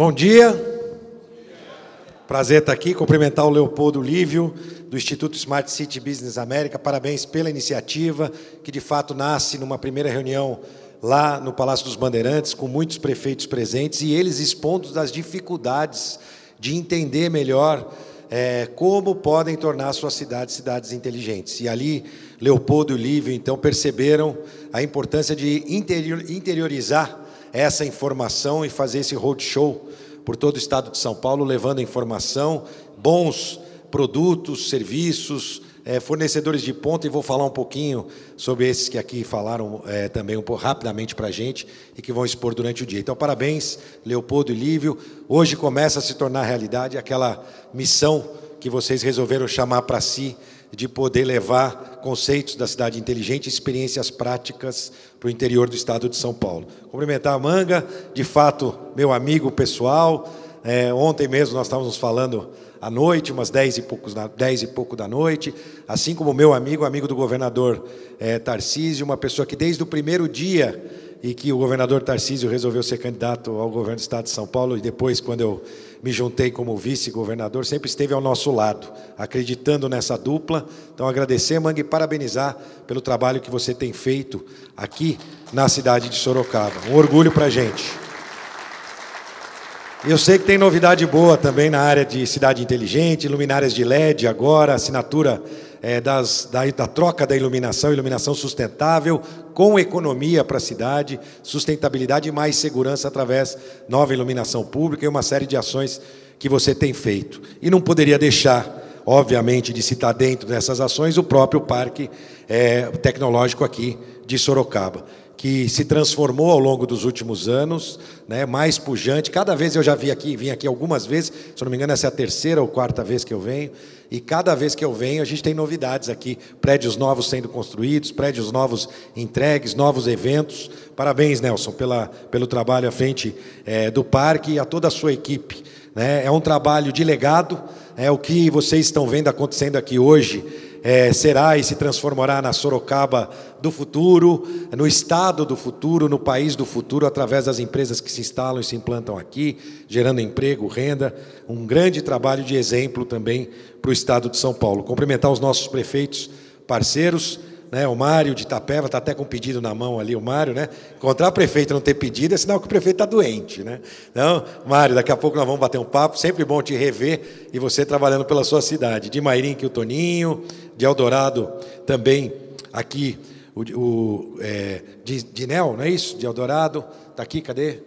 Bom dia. Prazer estar aqui, cumprimentar o Leopoldo Lívio, do Instituto Smart City Business América. Parabéns pela iniciativa, que de fato nasce numa primeira reunião lá no Palácio dos Bandeirantes, com muitos prefeitos presentes e eles expondo das dificuldades de entender melhor é, como podem tornar suas cidades cidades inteligentes. E ali, Leopoldo e Lívio, então, perceberam a importância de interiorizar essa informação e fazer esse roadshow por todo o estado de São Paulo, levando informação, bons produtos, serviços, é, fornecedores de ponta, e vou falar um pouquinho sobre esses que aqui falaram é, também um pouco rapidamente para a gente e que vão expor durante o dia. Então, parabéns, Leopoldo e Lívio. Hoje começa a se tornar realidade aquela missão que vocês resolveram chamar para si de poder levar conceitos da cidade inteligente, experiências práticas para o interior do estado de São Paulo. Cumprimentar a Manga, de fato, meu amigo pessoal. É, ontem mesmo nós estávamos falando à noite, umas dez e, poucos, dez e pouco da noite, assim como meu amigo, amigo do governador é, Tarcísio, uma pessoa que desde o primeiro dia e que o governador Tarcísio resolveu ser candidato ao governo do estado de São Paulo e depois, quando eu me juntei como vice-governador, sempre esteve ao nosso lado, acreditando nessa dupla. Então, agradecer, Mangue, e parabenizar pelo trabalho que você tem feito aqui na cidade de Sorocaba. Um orgulho para a gente. Eu sei que tem novidade boa também na área de cidade inteligente, luminárias de LED agora, assinatura é, das, da, da, troca da iluminação, iluminação sustentável, com economia para a cidade, sustentabilidade e mais segurança através nova iluminação pública e uma série de ações que você tem feito. E não poderia deixar, obviamente, de citar dentro dessas ações o próprio parque é, tecnológico aqui de Sorocaba que se transformou ao longo dos últimos anos, né, mais pujante. Cada vez eu já vi aqui, vim aqui algumas vezes, se não me engano, essa é a terceira ou quarta vez que eu venho, e cada vez que eu venho, a gente tem novidades aqui, prédios novos sendo construídos, prédios novos entregues, novos eventos. Parabéns, Nelson, pela, pelo trabalho à frente é, do parque e a toda a sua equipe. Né? É um trabalho de legado, é o que vocês estão vendo acontecendo aqui hoje é, será e se transformará na Sorocaba do futuro, no estado do futuro, no país do futuro, através das empresas que se instalam e se implantam aqui, gerando emprego, renda. Um grande trabalho de exemplo também para o estado de São Paulo. Cumprimentar os nossos prefeitos parceiros né? O Mário de Itapeva está até com pedido na mão ali, o Mário, né? Encontrar prefeito e não ter pedido é sinal que o prefeito está doente, né? Então, Mário, daqui a pouco nós vamos bater um papo, sempre bom te rever e você trabalhando pela sua cidade. De Mairim, que o Toninho, de Eldorado também aqui, o, o é, de, de Nel, não é isso? De Eldorado, está aqui, cadê?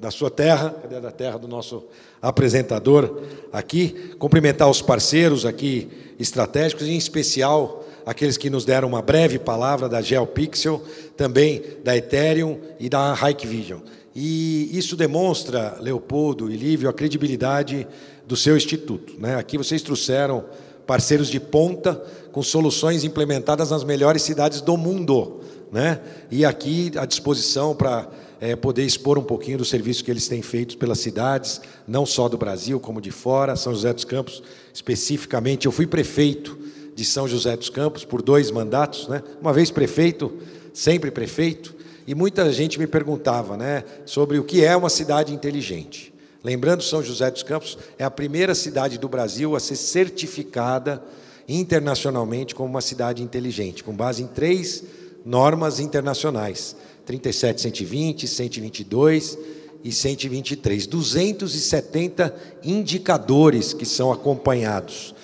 Da sua terra, cadê da terra do nosso apresentador aqui? Cumprimentar os parceiros aqui estratégicos, em especial aqueles que nos deram uma breve palavra da GeoPixel, também da Ethereum e da Hikvision. E isso demonstra, Leopoldo e Lívio, a credibilidade do seu instituto. Né? Aqui vocês trouxeram parceiros de ponta com soluções implementadas nas melhores cidades do mundo. Né? E aqui à disposição para é, poder expor um pouquinho do serviço que eles têm feito pelas cidades, não só do Brasil, como de fora, São José dos Campos especificamente. Eu fui prefeito de São José dos Campos por dois mandatos, né? uma vez prefeito, sempre prefeito, e muita gente me perguntava né, sobre o que é uma cidade inteligente. Lembrando, São José dos Campos é a primeira cidade do Brasil a ser certificada internacionalmente como uma cidade inteligente, com base em três normas internacionais: 37120, 122 e 123. 270 indicadores que são acompanhados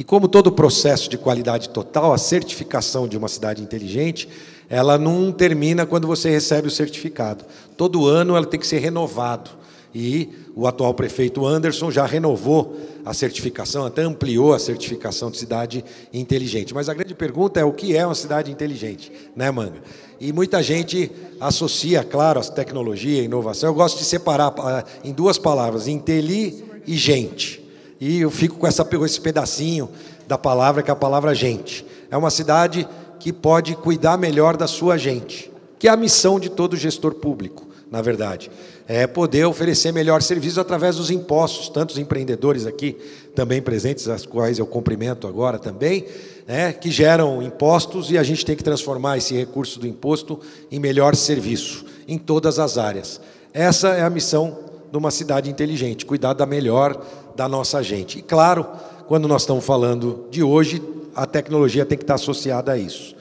e como todo processo de qualidade total, a certificação de uma cidade inteligente, ela não termina quando você recebe o certificado. Todo ano ela tem que ser renovado. E o atual prefeito Anderson já renovou a certificação, até ampliou a certificação de cidade inteligente. Mas a grande pergunta é o que é uma cidade inteligente, né, Manga? E muita gente associa, claro, a tecnologia, a inovação. Eu gosto de separar ah, em duas palavras, inteli e eu fico com essa, esse pedacinho da palavra, que é a palavra gente. É uma cidade que pode cuidar melhor da sua gente, que é a missão de todo gestor público, na verdade. É poder oferecer melhor serviço através dos impostos, tantos empreendedores aqui também presentes, as quais eu cumprimento agora também, né, que geram impostos e a gente tem que transformar esse recurso do imposto em melhor serviço, em todas as áreas. Essa é a missão de uma cidade inteligente, cuidar da melhor da nossa gente. E claro, quando nós estamos falando de hoje, a tecnologia tem que estar associada a isso.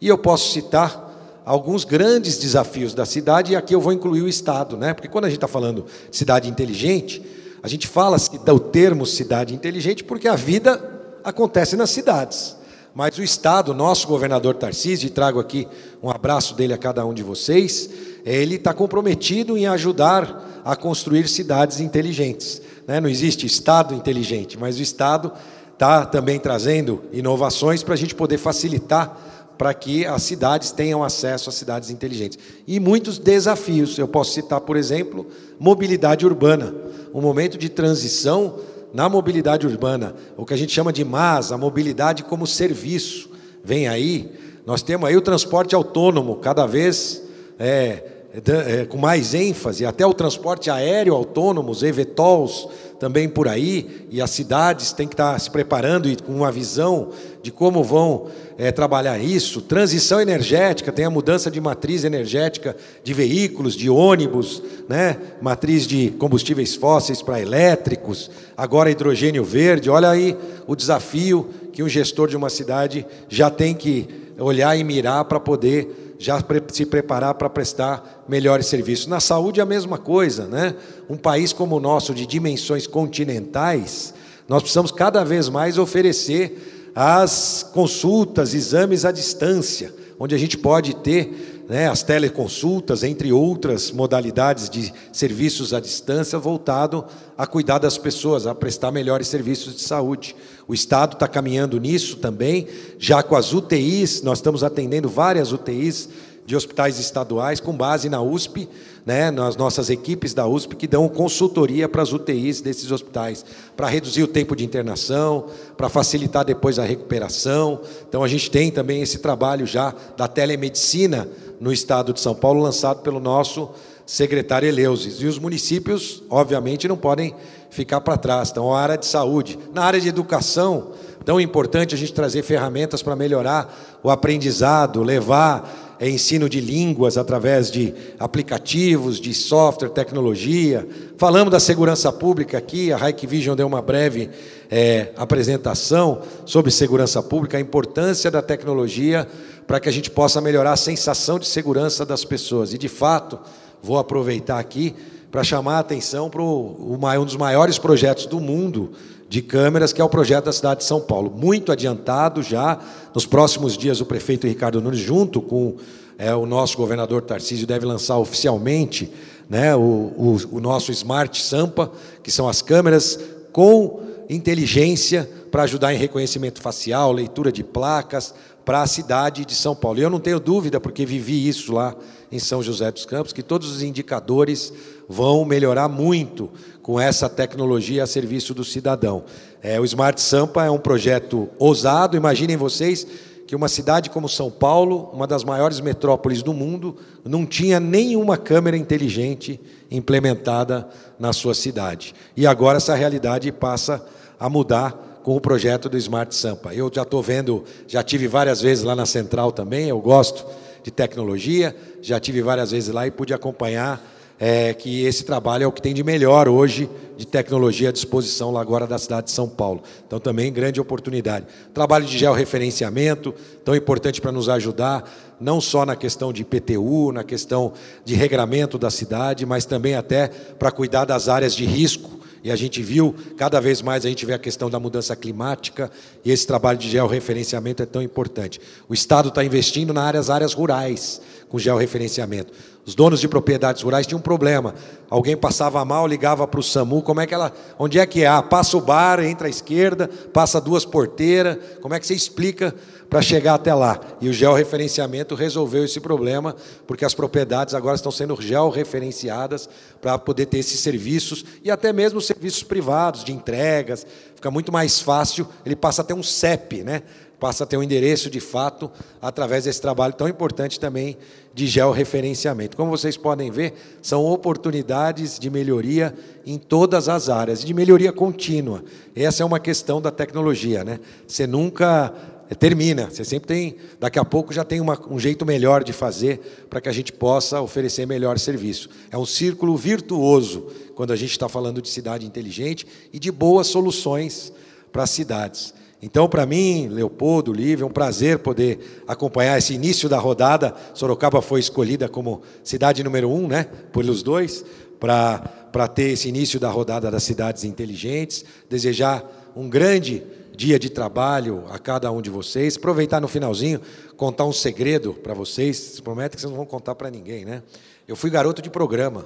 E eu posso citar alguns grandes desafios da cidade, e aqui eu vou incluir o Estado, né? porque quando a gente está falando de cidade inteligente, a gente fala o termo cidade inteligente porque a vida acontece nas cidades. Mas o Estado, nosso governador Tarcísio, e trago aqui um abraço dele a cada um de vocês, ele está comprometido em ajudar a construir cidades inteligentes. Né? Não existe Estado inteligente, mas o Estado está também trazendo inovações para a gente poder facilitar para que as cidades tenham acesso a cidades inteligentes. E muitos desafios. Eu posso citar, por exemplo, mobilidade urbana. Um momento de transição na mobilidade urbana, o que a gente chama de MAS, a mobilidade como serviço. Vem aí, nós temos aí o transporte autônomo, cada vez é, é, com mais ênfase, até o transporte aéreo autônomo, os EVTOLs, também por aí, e as cidades têm que estar se preparando e com uma visão de como vão é, trabalhar isso. Transição energética, tem a mudança de matriz energética de veículos, de ônibus, né? matriz de combustíveis fósseis para elétricos, agora hidrogênio verde. Olha aí o desafio que um gestor de uma cidade já tem que olhar e mirar para poder já se preparar para prestar melhores serviços. Na saúde, a mesma coisa, né? Um país como o nosso, de dimensões continentais, nós precisamos cada vez mais oferecer as consultas, exames à distância, onde a gente pode ter né, as teleconsultas, entre outras modalidades de serviços à distância, voltado a cuidar das pessoas, a prestar melhores serviços de saúde. O Estado está caminhando nisso também, já com as UTIs, nós estamos atendendo várias UTIs de hospitais estaduais, com base na USP, né, nas nossas equipes da USP, que dão consultoria para as UTIs desses hospitais, para reduzir o tempo de internação, para facilitar depois a recuperação. Então, a gente tem também esse trabalho já da telemedicina no estado de São Paulo, lançado pelo nosso secretário Eleusis. E os municípios, obviamente, não podem ficar para trás. Então, a área de saúde. Na área de educação, tão importante a gente trazer ferramentas para melhorar o aprendizado, levar é, ensino de línguas através de aplicativos, de software, tecnologia. Falamos da segurança pública aqui, a Hike Vision deu uma breve é, apresentação sobre segurança pública, a importância da tecnologia para que a gente possa melhorar a sensação de segurança das pessoas. E, de fato, vou aproveitar aqui para chamar a atenção para um dos maiores projetos do mundo de câmeras, que é o projeto da cidade de São Paulo. Muito adiantado já. Nos próximos dias, o prefeito Ricardo Nunes, junto com é, o nosso governador Tarcísio, deve lançar oficialmente né, o, o, o nosso Smart Sampa, que são as câmeras com inteligência para ajudar em reconhecimento facial, leitura de placas, para a cidade de São Paulo. E eu não tenho dúvida, porque vivi isso lá em São José dos Campos, que todos os indicadores vão melhorar muito com essa tecnologia a serviço do cidadão. É, o Smart Sampa é um projeto ousado. Imaginem vocês que uma cidade como São Paulo, uma das maiores metrópoles do mundo, não tinha nenhuma câmera inteligente implementada na sua cidade. E agora essa realidade passa a mudar com o projeto do Smart Sampa. Eu já estou vendo, já tive várias vezes lá na Central também, eu gosto de tecnologia, já tive várias vezes lá e pude acompanhar é, que esse trabalho é o que tem de melhor hoje de tecnologia à disposição lá agora da cidade de São Paulo. Então, também grande oportunidade. Trabalho de georreferenciamento, tão importante para nos ajudar, não só na questão de IPTU, na questão de regramento da cidade, mas também até para cuidar das áreas de risco e a gente viu, cada vez mais a gente vê a questão da mudança climática e esse trabalho de georreferenciamento é tão importante. O Estado está investindo nas áreas, áreas rurais com georreferenciamento. Os donos de propriedades rurais tinham um problema. Alguém passava mal, ligava para o SAMU, como é que ela. Onde é que é? Ah, passa o bar, entra à esquerda, passa duas porteiras. Como é que você explica para chegar até lá? E o georreferenciamento resolveu esse problema, porque as propriedades agora estão sendo georreferenciadas para poder ter esses serviços e até mesmo serviços privados de entregas. Fica muito mais fácil, ele passa a ter um CEP, né? passa a ter um endereço de fato através desse trabalho tão importante também de georreferenciamento. Como vocês podem ver, são oportunidades de melhoria em todas as áreas, de melhoria contínua. Essa é uma questão da tecnologia, né? Você nunca termina. Você sempre tem, daqui a pouco já tem uma, um jeito melhor de fazer para que a gente possa oferecer melhor serviço. É um círculo virtuoso quando a gente está falando de cidade inteligente e de boas soluções para as cidades. Então, para mim, Leopoldo, Lívia, é um prazer poder acompanhar esse início da rodada. Sorocaba foi escolhida como cidade número um, né, pelos dois, para ter esse início da rodada das cidades inteligentes. Desejar um grande dia de trabalho a cada um de vocês. Aproveitar no finalzinho, contar um segredo para vocês. Prometo que vocês não vão contar para ninguém, né? Eu fui garoto de programa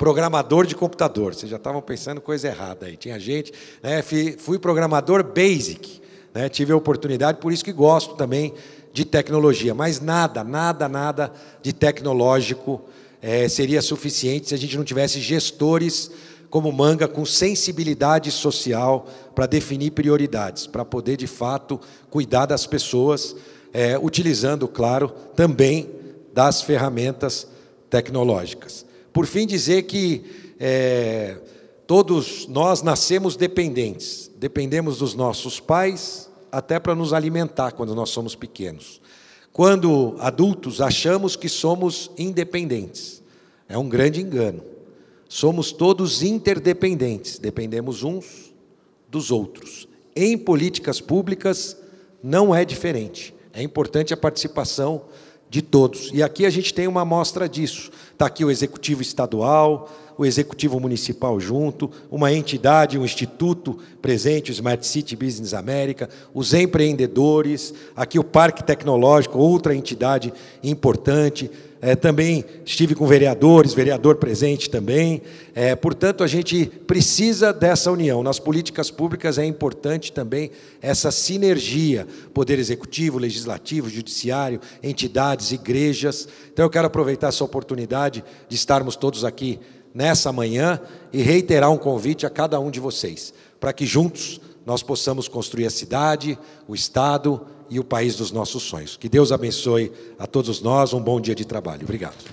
programador de computador. Vocês já estavam pensando coisa errada aí. Tinha gente, né? Fui programador basic, né? Tive a oportunidade, por isso que gosto também de tecnologia. Mas nada, nada, nada de tecnológico é, seria suficiente se a gente não tivesse gestores como Manga com sensibilidade social para definir prioridades, para poder de fato cuidar das pessoas, é, utilizando, claro, também das ferramentas tecnológicas. Por fim, dizer que é, todos nós nascemos dependentes, dependemos dos nossos pais até para nos alimentar quando nós somos pequenos. Quando adultos, achamos que somos independentes. É um grande engano. Somos todos interdependentes, dependemos uns dos outros. Em políticas públicas, não é diferente. É importante a participação de todos. E aqui a gente tem uma amostra disso. Está aqui o executivo estadual, o executivo municipal junto, uma entidade, um instituto presente, o Smart City Business América, os empreendedores, aqui o Parque Tecnológico, outra entidade importante, é, também estive com vereadores, vereador presente também. É, portanto, a gente precisa dessa união. Nas políticas públicas é importante também essa sinergia: poder executivo, legislativo, judiciário, entidades, igrejas. Então, eu quero aproveitar essa oportunidade de estarmos todos aqui nessa manhã e reiterar um convite a cada um de vocês, para que juntos nós possamos construir a cidade, o Estado e o país dos nossos sonhos. Que Deus abençoe a todos nós. Um bom dia de trabalho. Obrigado.